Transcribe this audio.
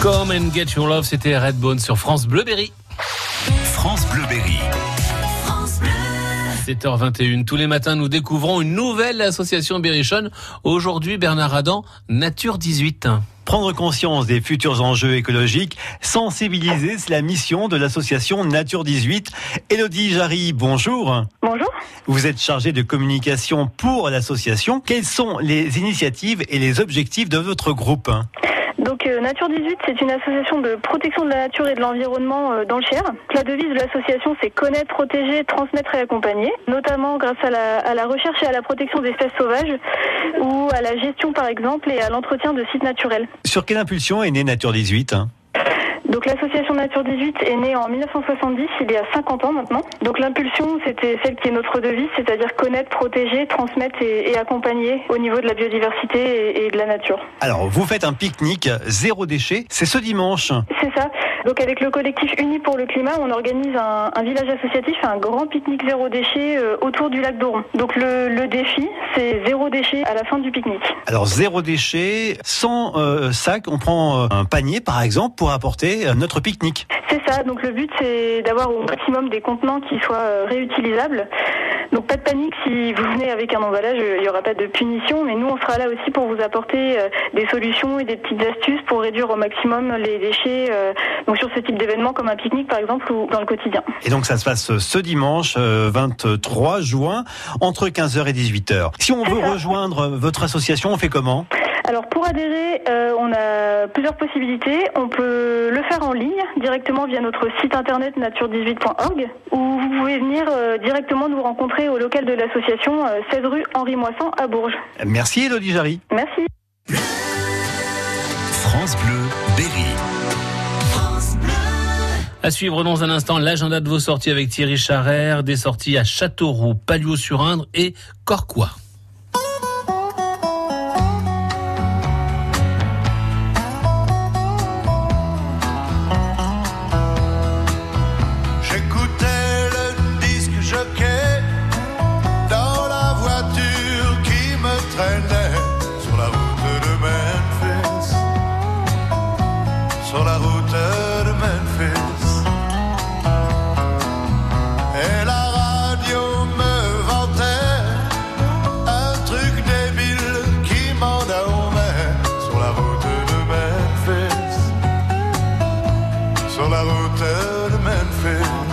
Come and Get Your Love, c'était Redbone sur France Bleuberry. France Bleuberry. 7h21. Tous les matins, nous découvrons une nouvelle association berrichonne. Aujourd'hui, Bernard Adam, Nature 18. Prendre conscience des futurs enjeux écologiques, sensibiliser, c'est la mission de l'association Nature 18. Elodie Jarry, bonjour. Bonjour. Vous êtes chargée de communication pour l'association. Quelles sont les initiatives et les objectifs de votre groupe? Donc euh, Nature 18, c'est une association de protection de la nature et de l'environnement euh, dans le Cher. La devise de l'association, c'est connaître, protéger, transmettre et accompagner, notamment grâce à la, recherche et à la protection d'espèces sauvages ou à la gestion par exemple et à l'entretien de sites naturels. Sur quelle impulsion est née Nature 18 donc l'association Nature 18 est née en 1970, il y a 50 ans maintenant. Donc l'impulsion, c'était celle qui est notre devise, c'est-à-dire connaître, protéger, transmettre et, accompagner au niveau de la biodiversité et, de la nature. Alors vous faites un pique-nique zéro déchet, c'est ce dimanche. C'est ça. Donc avec le collectif Unis pour le climat, on organise un, village associatif, un grand pique-nique zéro déchet euh, autour du lac d'Oron. Donc le, défi, c'est zéro déchet à la fin du pique-nique. Alors zéro déchet, sans euh, sac, on prend euh, un panier par exemple pour apporter notre pique-nique. C'est ça, donc le but c'est d'avoir au maximum des contenants qui soient réutilisables. Donc pas de panique si vous venez avec un emballage, il n'y aura pas de punition, mais nous on sera là aussi pour vous apporter des solutions et des petites astuces pour réduire au maximum les déchets donc sur ce type d'événement comme un pique-nique par exemple ou dans le quotidien. Et donc ça se passe ce dimanche 23 juin entre 15h et 18h. Si on veut rejoindre votre association, on fait comment? Alors pour adhérer, euh, on a plusieurs possibilités. On peut le faire en ligne directement via notre site internet nature18.org ou vous pouvez venir euh, directement nous rencontrer au local de l'association 16 euh, rue Henri Moisson à Bourges. Merci Elodie Jarry. Merci. France Bleu, Berry. À suivre dans un instant l'agenda de vos sorties avec Thierry Charrère, des sorties à Châteauroux, Palio-sur-Indre et Corcois. La route de Memphis.